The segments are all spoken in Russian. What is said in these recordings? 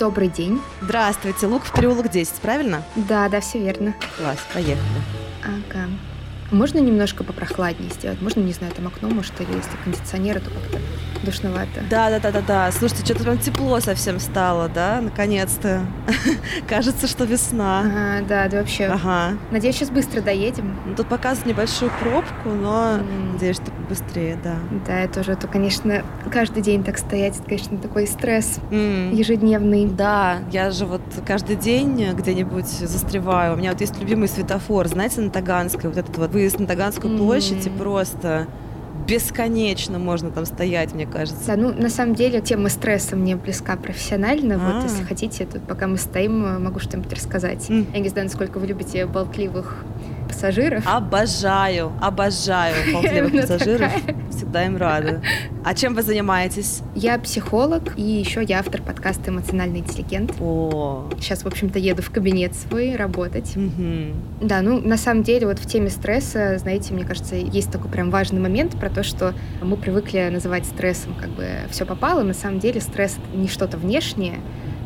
Добрый день. Здравствуйте, Лук в переулок 10, правильно? Да, да, все верно. Класс, поехали. Ага. Можно немножко попрохладнее сделать? Можно, не знаю, там окно, может, или если кондиционеры, то как-то душновато. Да, да, да, да, да. Слушайте, что-то прям тепло совсем стало, да? Наконец-то. Кажется, что весна. Ага, да, да, вообще. Ага. Надеюсь, сейчас быстро доедем. Ну, тут показывают небольшую пробку, но надеюсь, быстрее, да. Да, это уже, то, конечно, каждый день так стоять, это, конечно, такой стресс М. ежедневный. Да, я же вот каждый день где-нибудь застреваю. У меня вот есть любимый светофор, знаете, на Таганской, вот этот вот выезд на Таганскую Мгм. площадь, и просто бесконечно можно там стоять, мне кажется. Да, ну, на самом деле, тема стресса мне близка профессионально. Вот, А. если хотите, тут пока мы стоим, могу что-нибудь рассказать. М. Я не знаю, насколько вы любите болтливых пассажиров. Обожаю, обожаю болтливых пассажиров. Всегда им рада. А чем вы занимаетесь? Я психолог, и еще я автор подкаста «Эмоциональный интеллигент». О, Сейчас, в общем-то, еду в кабинет свой работать. мгм. Да, ну, на самом деле, вот в теме стресса, знаете, мне кажется, есть такой прям важный момент про то, что мы привыкли называть стрессом как бы все попало. На самом деле стресс — это не что-то внешнее,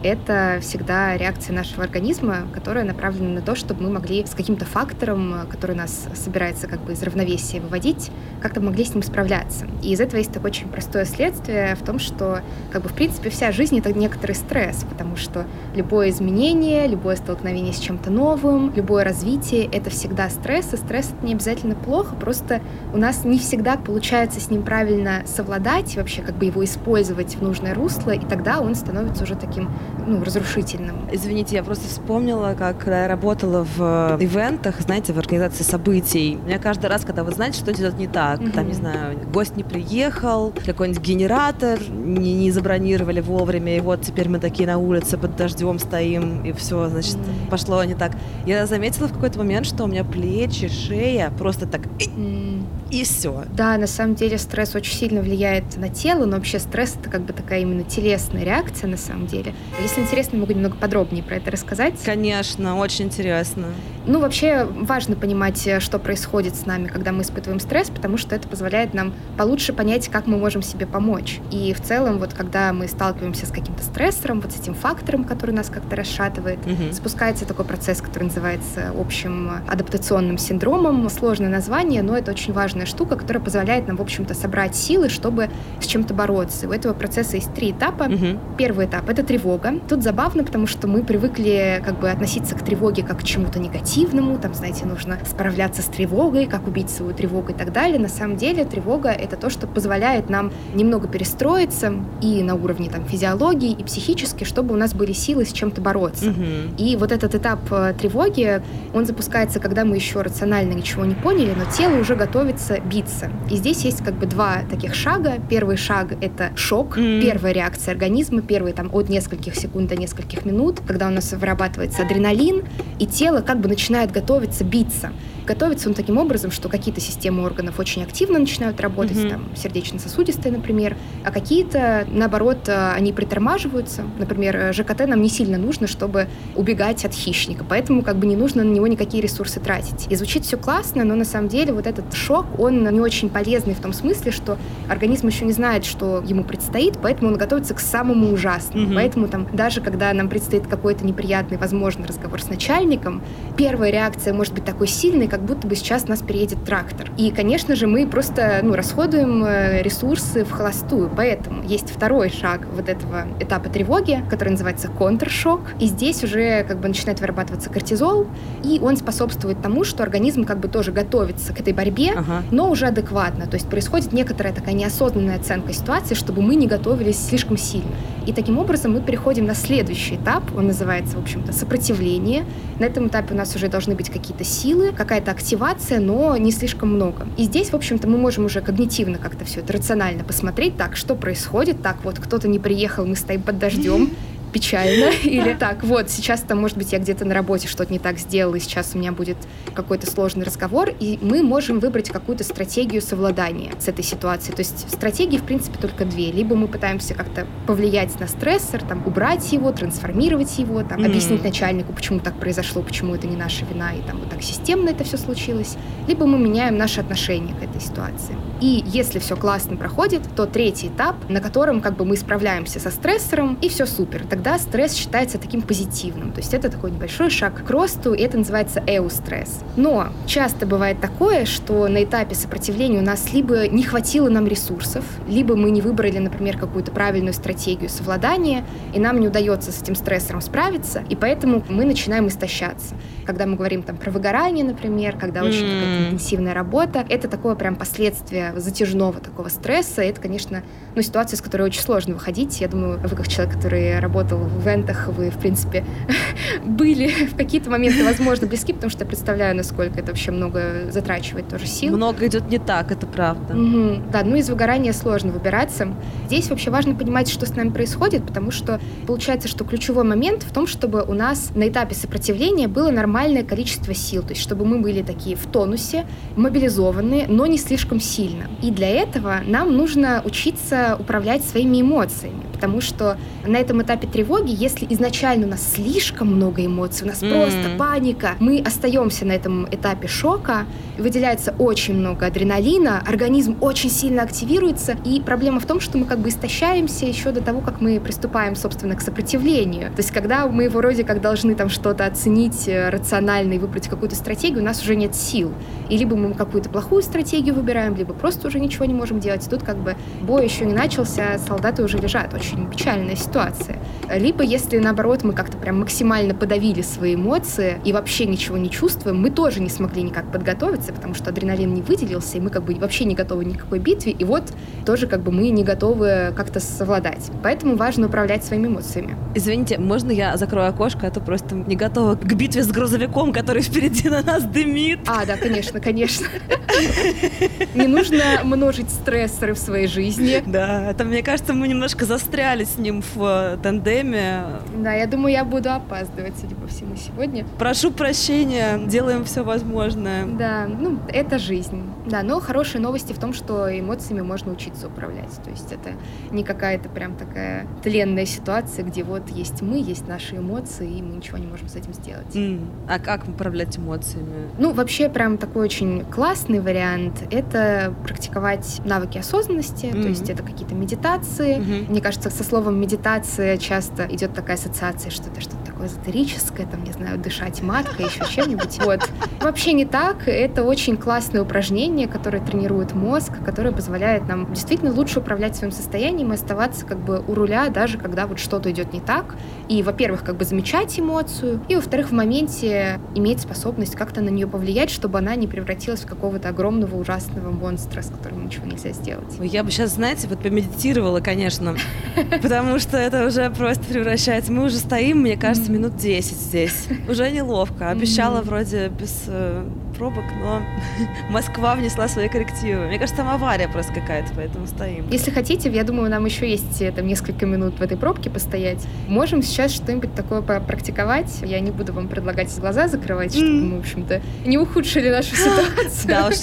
это всегда реакция нашего организма, которая направлена на то, чтобы мы могли с каким-то фактором, который нас собирается как бы из равновесия выводить, как-то могли с ним справляться. И из этого есть такое очень простое следствие в том, что как бы в принципе вся жизнь — это некоторый стресс, потому что любое изменение, любое столкновение с чем-то новым, любое развитие — это всегда стресс, и стресс — это не обязательно плохо, просто у нас не всегда получается с ним правильно совладать, вообще как бы его использовать в нужное русло, и тогда он становится уже таким, ну, разрушительным. Извините, я просто вспомнила, как когда я работала в ивентах, знаете, в организации событий. У меня каждый раз, когда вы знаете, что идет не так, Мгм. там, не знаю, гость не приехал, какой-нибудь генератор не, не забронировали вовремя, и вот теперь мы такие на улице под дождем стоим, и все, значит, М. пошло не так. Я заметила в какой-то момент, что у меня плечи, шея просто так М, и все. Да, на самом деле стресс очень сильно влияет на тело, но вообще стресс это как бы такая именно телесная реакция на самом деле. Если интересно, могу немного подробнее про это рассказать. Конечно, очень интересно. Ну, вообще важно понимать, э, что происходит с нами, когда мы испытываем стресс, потому что это позволяет нам получше понять, как мы можем себе помочь. И в целом, вот когда мы сталкиваемся с каким-то стрессором, вот с этим фактором, который нас как-то расшатывает, Мгм. запускается такой процесс, который называется общим адаптационным синдромом. Сложное название, но это очень важная штука, которая позволяет нам, в общем-то, собрать силы, чтобы с чем-то бороться. И у этого процесса есть три этапа. Мгм. Первый этап — это тревога. Тут забавно, потому что мы привыкли как бы относиться к тревоге как к чему-то негативному, там, знаете, нужно справляться с тревогой, как убить свою тревогу и так далее. На самом деле тревога — это то, что позволяет нам немного перестроиться и на уровне там физиологии, и психически, чтобы у нас были силы с чем-то бороться. Мгм. И вот этот этап э, тревоги, он запускается, когда мы еще рационально ничего не поняли, но тело уже готовится биться. И здесь есть как бы два таких шага. Первый шаг — это шок, Мгм. первая реакция организма, первый там от нескольких секунд до нескольких минут, когда у нас вырабатывается адреналин, и тело как бы начинает готовиться биться. Готовится он таким образом, что какие-то системы органов очень активно начинают работать, Мгм. там сердечно-сосудистые, например, а какие-то, наоборот, э, они притормаживаются. Например, э, ЖКТ нам не сильно нужно, чтобы убегать от хищника, поэтому как бы не нужно на него никакие ресурсы тратить. И звучит все классно, но на самом деле вот этот шок, он не очень полезный в том смысле, что организм еще не знает, что ему предстоит, поэтому он готовится к самому ужасному. Мгм. Поэтому там даже когда нам предстоит какой-то неприятный, возможно, разговор с начальником, первая реакция может быть такой сильной, как будто бы сейчас нас переедет трактор. И, конечно же, мы просто ну, расходуем э, ресурсы в холостую. Поэтому есть второй шаг вот этого этапа тревоги, который называется контршок. И здесь уже как бы начинает вырабатываться кортизол, и он способствует тому, что организм как бы тоже готовится к этой борьбе, Ага. но уже адекватно. То есть происходит некоторая такая неосознанная оценка ситуации, чтобы мы не готовились слишком сильно. И таким образом мы переходим на следующий этап, он называется, в общем-то, сопротивление. На этом этапе у нас уже должны быть какие-то силы, какая-то активация, но не слишком много. И здесь, в общем-то, мы можем уже когнитивно как-то все это рационально посмотреть, так, что происходит, так, вот кто-то не приехал, мы стоим под дождем, печально. Или так, вот, сейчас там, может быть, я где-то на работе что-то не так сделала, и сейчас у меня будет какой-то сложный разговор, и мы можем выбрать какую-то стратегию совладания с этой ситуацией. То есть стратегии, в принципе, только две. Либо мы пытаемся как-то повлиять на стрессор, там, убрать его, трансформировать его, там, Мгм. объяснить начальнику, почему так произошло, почему это не наша вина, и там вот так системно это все случилось. Либо мы меняем наше отношение к этой ситуации. И если все классно проходит, то третий этап, на котором как бы мы справляемся со стрессором, и все супер. Тогда всегда стресс считается таким позитивным. То есть это такой небольшой шаг к росту, и это называется эустресс. Но часто бывает такое, что на этапе сопротивления у нас либо не хватило нам ресурсов, либо мы не выбрали, например, какую-то правильную стратегию совладания, и нам не удается с этим стрессором справиться, и поэтому мы начинаем истощаться. Когда мы говорим там про выгорание, например, когда mm. очень какая-то интенсивная работа, это такое прям последствие затяжного такого стресса. Это, конечно, ну, ситуация, с которой очень сложно выходить. Я думаю, вы как человек, который работал в ивентах, вы, в принципе, были в какие-то моменты, возможно, близки, потому что я представляю, насколько это вообще много затрачивает тоже сил. Много идет не так, это правда. Угу. Да, ну из выгорания сложно выбираться. Здесь вообще важно понимать, что с нами происходит, потому что получается, что ключевой момент в том, чтобы у нас на этапе сопротивления было нормальное количество сил, то есть чтобы мы были такие в тонусе, мобилизованные, но не слишком сильно. И для этого нам нужно учиться управлять своими эмоциями, потому что на этом этапе тревоги, если изначально у нас слишком много эмоций, у нас mm. просто паника, мы остаемся на этом этапе шока, выделяется очень много адреналина, организм очень сильно активируется, и проблема в том, что мы как бы истощаемся еще до того, как мы приступаем, собственно, к сопротивлению. То есть, когда мы вроде как должны там что-то оценить э, рационально и выбрать какую-то стратегию, у нас уже нет сил. И либо мы какую-то плохую стратегию выбираем, либо просто уже ничего не можем делать. И тут как бы бой еще не начался, солдаты уже лежат. Очень печальная ситуация. Либо если, наоборот, мы как-то прям максимально подавили свои эмоции и вообще ничего не чувствуем, мы тоже не смогли никак подготовиться, потому что адреналин не выделился, и мы как бы вообще не готовы ни к какой битве, и вот тоже как бы мы не готовы как-то совладать. Поэтому важно управлять своими эмоциями. Извините, можно я закрою окошко, а то просто не готова к битве с грузовиком, который впереди на нас дымит. А, да, конечно, конечно. Не нужно множить стрессоры в своей жизни. Да, это, мне кажется, мы немножко застряли с ним в э, тандеме. Да, я думаю, я буду опаздывать, судя по всему, сегодня. Прошу прощения, делаем все возможное. Да, ну, это жизнь. Да, но хорошие новости в том, что эмоциями можно учиться управлять. То есть это не какая-то прям такая тленная ситуация, где вот есть мы, есть наши эмоции, и мы ничего не можем с этим сделать. Mm. А как управлять эмоциями? Ну, вообще прям такой очень классный вариант — это практиковать навыки осознанности, mm-hmm. то есть это какие-то медитации. Mm-hmm. Мне кажется, со словом медитация часто идет такая ассоциация, что это что-то эзотерическое, там, не знаю, дышать маткой, еще чем-нибудь. Вот. Вообще не так. Это очень классное упражнение, которое тренирует мозг, которое позволяет нам действительно лучше управлять своим состоянием и оставаться как бы у руля, даже когда вот что-то идет не так. И, во-первых, как бы замечать эмоцию, и, во-вторых, в моменте иметь способность как-то на нее повлиять, чтобы она не превратилась в какого-то огромного ужасного монстра, с которым ничего нельзя сделать. Я бы сейчас, знаете, вот помедитировала, конечно, потому что это уже просто превращается. Мы уже стоим, мне кажется, минут 10 здесь. Уже неловко. Обещала вроде без э, пробок, но Москва внесла свои коррективы. Мне кажется, там авария просто какая-то, поэтому стоим. Если хотите, я думаю, нам еще есть э, там несколько минут в этой пробке постоять. Можем сейчас что-нибудь такое попрактиковать. Я не буду вам предлагать глаза закрывать, чтобы мы, в общем-то, не ухудшили нашу ситуацию. Да уж,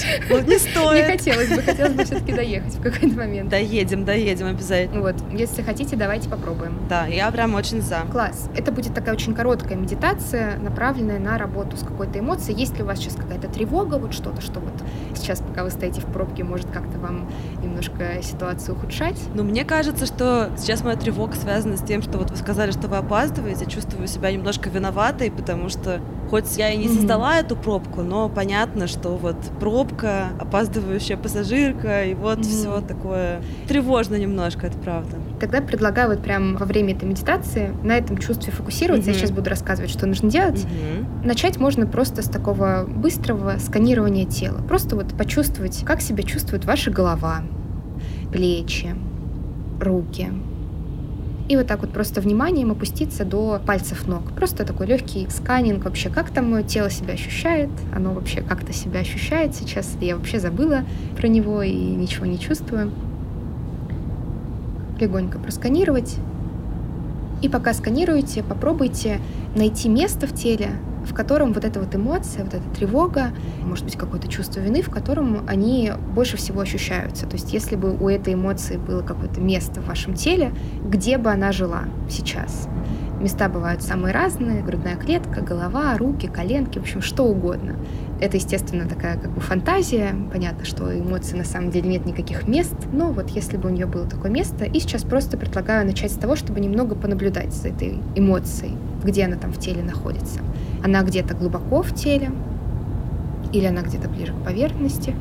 не стоит. Не хотелось бы, хотелось бы все-таки доехать в какой-то момент. Доедем, доедем обязательно. Вот, если хотите, давайте попробуем. Да, я прям очень за. Класс. Это будет такая очень короткая медитация, направленная на работу с какой-то эмоцией. Есть ли у вас сейчас какая-то тревога, вот что-то, что вот сейчас, пока вы стоите в пробке, может как-то вам немножко ситуацию ухудшать? Ну, мне кажется, что сейчас моя тревога связана с тем, что вот вы сказали, что вы опаздываете, чувствую себя немножко виноватой, потому что хоть я и не создала mm-hmm. эту пробку, но понятно, что вот пробка, опаздывающая пассажирка, и вот mm-hmm. все такое тревожно немножко, это правда. Тогда предлагаю вот прям во время этой медитации на этом чувстве фокусироваться. Mm-hmm. Я сейчас буду рассказывать, что нужно делать. Mm-hmm. Начать можно просто с такого быстрого сканирования тела. Просто вот почувствовать, как себя чувствует ваша голова, плечи, руки, и вот так вот просто вниманием опуститься до пальцев ног. Просто такой легкий сканинг вообще, как там мое тело себя ощущает, оно вообще как-то себя ощущает сейчас. Я вообще забыла про него и ничего не чувствую. Легонько просканировать. И пока сканируете, попробуйте найти место в теле, в котором вот эта вот эмоция, вот эта тревога, может быть, какое-то чувство вины, в котором они больше всего ощущаются. То есть если бы у этой эмоции было какое-то место в вашем теле, где бы она жила сейчас. Места бывают самые разные, грудная клетка, голова, руки, коленки, в общем, что угодно. Это, естественно, такая как бы фантазия. Понятно, что у эмоций на самом деле нет никаких мест. Но вот если бы у нее было такое место, и сейчас просто предлагаю начать с того, чтобы немного понаблюдать за этой эмоцией, где она там в теле находится. Она где-то глубоко в теле, или она где-то ближе к поверхности.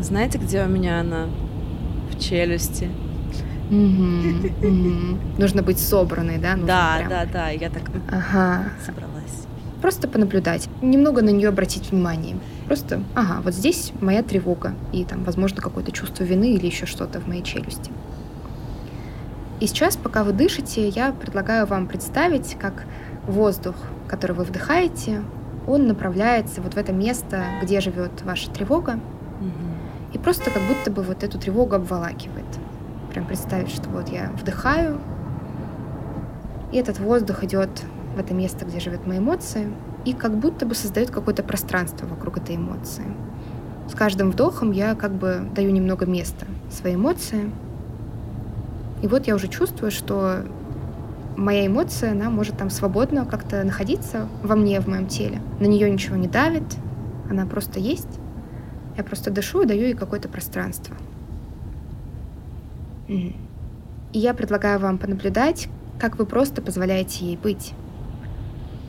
Знаете, где у меня она? В челюсти. Нужно быть собранной, да? да, да, да, я так собралась просто понаблюдать, немного на нее обратить внимание. Просто, ага, вот здесь моя тревога и там, возможно, какое-то чувство вины или еще что-то в моей челюсти. И сейчас, пока вы дышите, я предлагаю вам представить, как воздух, который вы вдыхаете, он направляется вот в это место, где живет ваша тревога, и просто как будто бы вот эту тревогу обволакивает. Прям представить, что вот я вдыхаю, и этот воздух идет в это место, где живет мои эмоции, и как будто бы создает какое-то пространство вокруг этой эмоции. С каждым вдохом я как бы даю немного места своей эмоции. И вот я уже чувствую, что моя эмоция, она может там свободно как-то находиться во мне, в моем теле. На нее ничего не давит, она просто есть. Я просто дышу и даю ей какое-то пространство. И я предлагаю вам понаблюдать, как вы просто позволяете ей быть.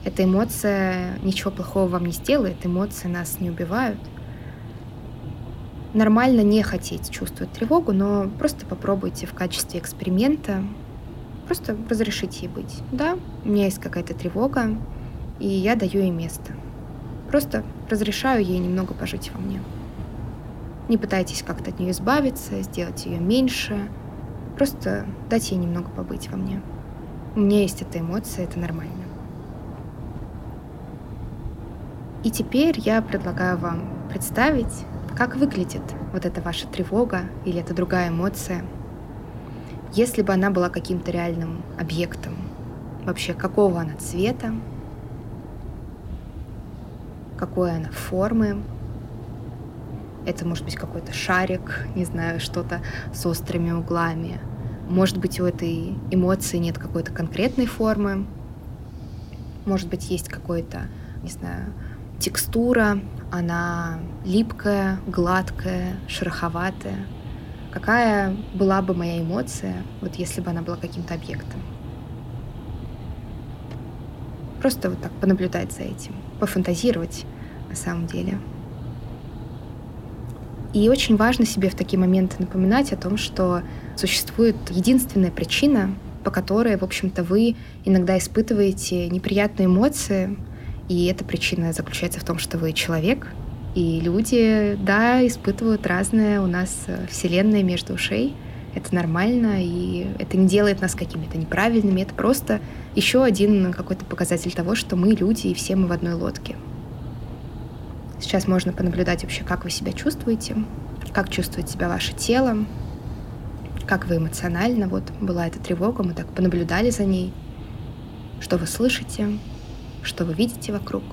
Эта эмоция ничего плохого вам не сделает, эмоции нас не убивают. Нормально не хотеть чувствовать тревогу, но просто попробуйте в качестве эксперимента просто разрешите ей быть. Да, у меня есть какая-то тревога, и я даю ей место. Просто разрешаю ей немного пожить во мне. Не пытайтесь как-то от нее избавиться, сделать ее меньше. Просто дайте ей немного побыть во мне. У меня есть эта эмоция, это нормально. И теперь я предлагаю вам представить, как выглядит вот эта ваша тревога или эта другая эмоция, если бы она была каким-то реальным объектом. Вообще, какого она цвета, какой она формы. Это может быть какой-то шарик, не знаю, что-то с острыми углами. Может быть, у этой эмоции нет какой-то конкретной формы. Может быть, есть какой-то, не знаю, текстура, она липкая, гладкая, шероховатая. Какая была бы моя эмоция, вот если бы она была каким-то объектом? Просто вот так понаблюдать за этим, пофантазировать на самом деле. И очень важно себе в такие моменты напоминать о том, что существует единственная причина, по которой, в общем-то, вы иногда испытываете неприятные эмоции, и эта причина заключается в том, что вы человек, и люди, да, испытывают разное у нас э, вселенная между ушей. Это нормально, и это не делает нас какими-то неправильными. Это просто еще один какой-то показатель того, что мы люди, и все мы в одной лодке. Сейчас можно понаблюдать вообще, как вы себя чувствуете, как чувствует себя ваше тело, как вы эмоционально. Вот была эта тревога, мы так понаблюдали за ней. Что вы слышите, что вы видите вокруг.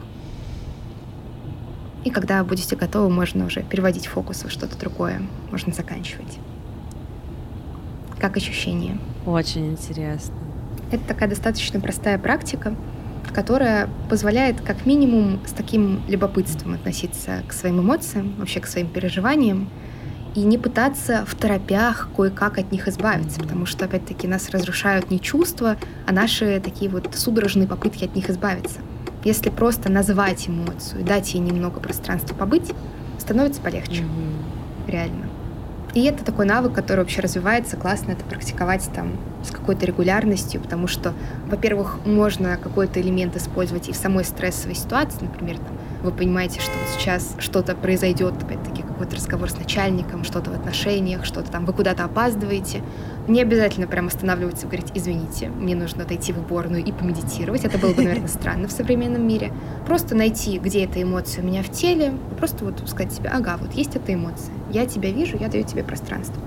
И когда будете готовы, можно уже переводить фокус в что-то другое, можно заканчивать. Как ощущение? Очень интересно. Это такая достаточно простая практика, которая позволяет как минимум с таким любопытством относиться к своим эмоциям, вообще к своим переживаниям, и не пытаться в торопях кое-как от них избавиться, потому что, опять-таки, нас разрушают не чувства, а наши такие вот судорожные попытки от них избавиться. Если просто назвать эмоцию, дать ей немного пространства побыть, становится полегче. Mm-hmm. Реально. И это такой навык, который вообще развивается, классно это практиковать там с какой-то регулярностью, потому что, во-первых, можно какой-то элемент использовать и в самой стрессовой ситуации, например, там, вы понимаете, что вот сейчас что-то произойдет, опять-таки какой-то разговор с начальником, что-то в отношениях, что-то там, вы куда-то опаздываете. Не обязательно прям останавливаться и говорить, извините, мне нужно отойти в уборную и помедитировать. Это было бы, наверное, странно в современном мире. Просто найти, где эта эмоция у меня в теле, просто вот сказать себе, ага, вот есть эта эмоция, я тебя вижу, я даю тебе пространство.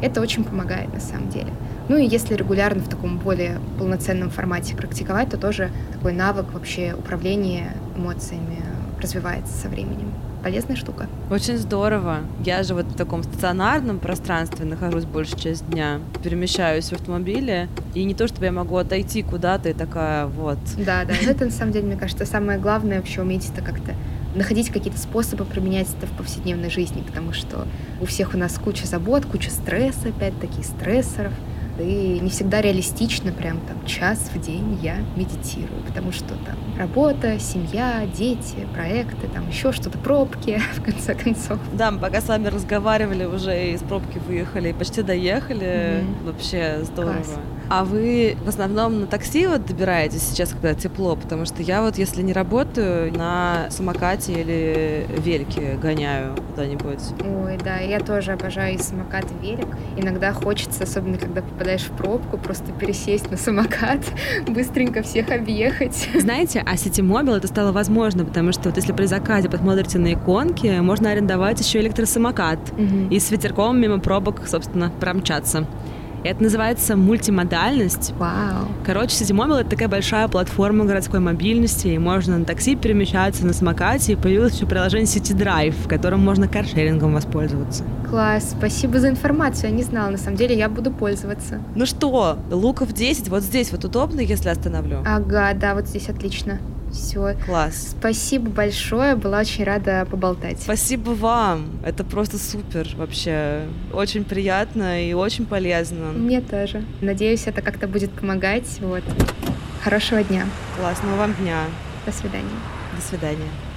Это очень помогает на самом деле. Ну и если регулярно в таком более полноценном формате практиковать, то тоже такой навык вообще управления эмоциями развивается со временем. Полезная штука. Очень здорово. Я же вот в таком стационарном пространстве нахожусь большую часть дня, перемещаюсь в автомобиле, и не то, чтобы я могу отойти куда-то и такая вот. Да, да. Это на самом деле, мне кажется, самое главное вообще уметь это как-то находить какие-то способы применять это в повседневной жизни, потому что у всех у нас куча забот, куча стресса, опять-таки, стрессоров. И не всегда реалистично, прям там час в день я медитирую, потому что там работа, семья, дети, проекты, там еще что-то, пробки, в конце концов. Да, мы пока с вами разговаривали, уже из пробки выехали, почти доехали. Mm-hmm. Вообще здорово. Класс. А вы в основном на такси вот добираетесь сейчас, когда тепло? Потому что я вот, если не работаю, на самокате или вельке гоняю куда-нибудь. Ой, да, я тоже обожаю и самокат, и велик. Иногда хочется, особенно когда попадаешь в пробку, просто пересесть на самокат, быстренько всех объехать. Знаете, а City Mobile это стало возможно, потому что вот если при заказе посмотрите на иконки, можно арендовать еще электросамокат угу. и с ветерком мимо пробок, собственно, промчаться. Это называется мультимодальность. Вау. Короче, Ситимобил — это такая большая платформа городской мобильности, и можно на такси перемещаться, на самокате, и появилось еще приложение City Drive, в котором можно каршерингом воспользоваться. Класс, спасибо за информацию, я не знала, на самом деле я буду пользоваться. Ну что, луков 10, вот здесь вот удобно, если остановлю? Ага, да, вот здесь отлично. Все. Класс. Спасибо большое, была очень рада поболтать. Спасибо вам, это просто супер вообще. Очень приятно и очень полезно. Мне тоже. Надеюсь, это как-то будет помогать. Вот. Хорошего дня. Классного вам дня. До свидания. До свидания.